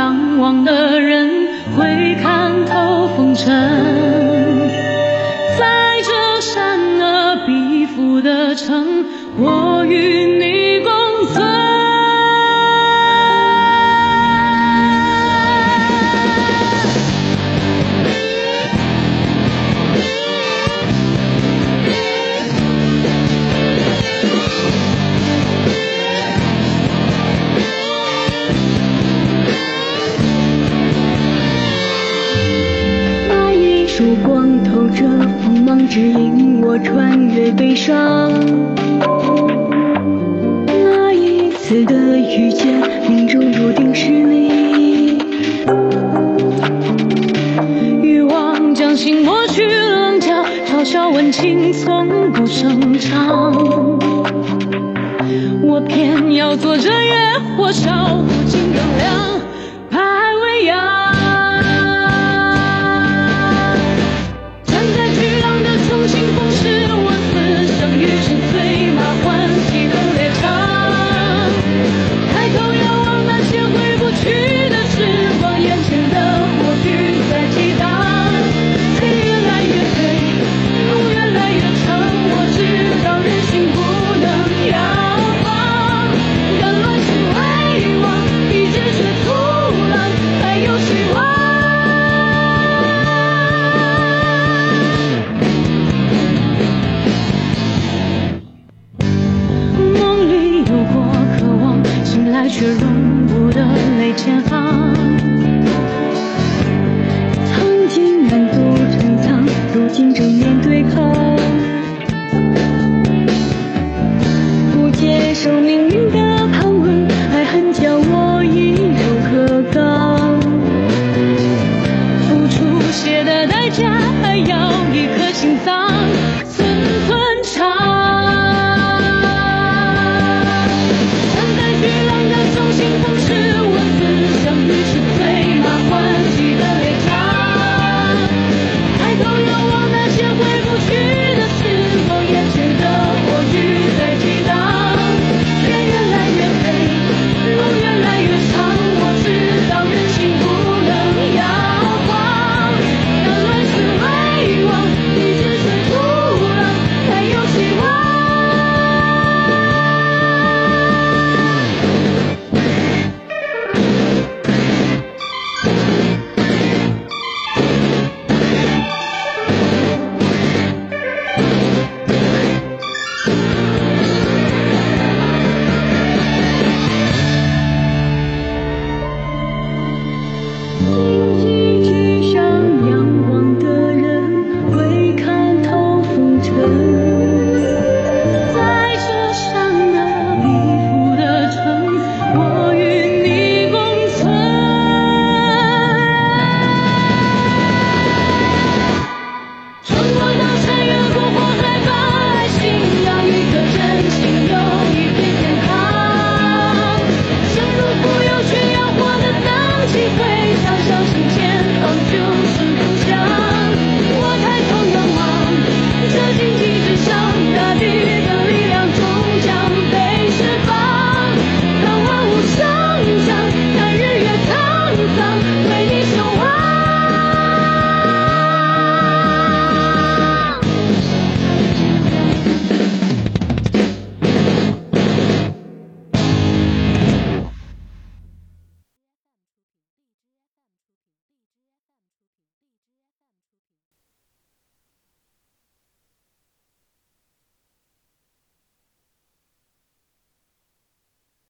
仰望的人会看透风尘，在这善恶彼伏的城，我与你那一束光透着锋芒，指引我穿越悲伤。那一次的遇见，命中注定是你。欲望将心磨去棱角，嘲笑温情从不声张。我偏要做这越火烧不尽的凉，却容不得泪千行。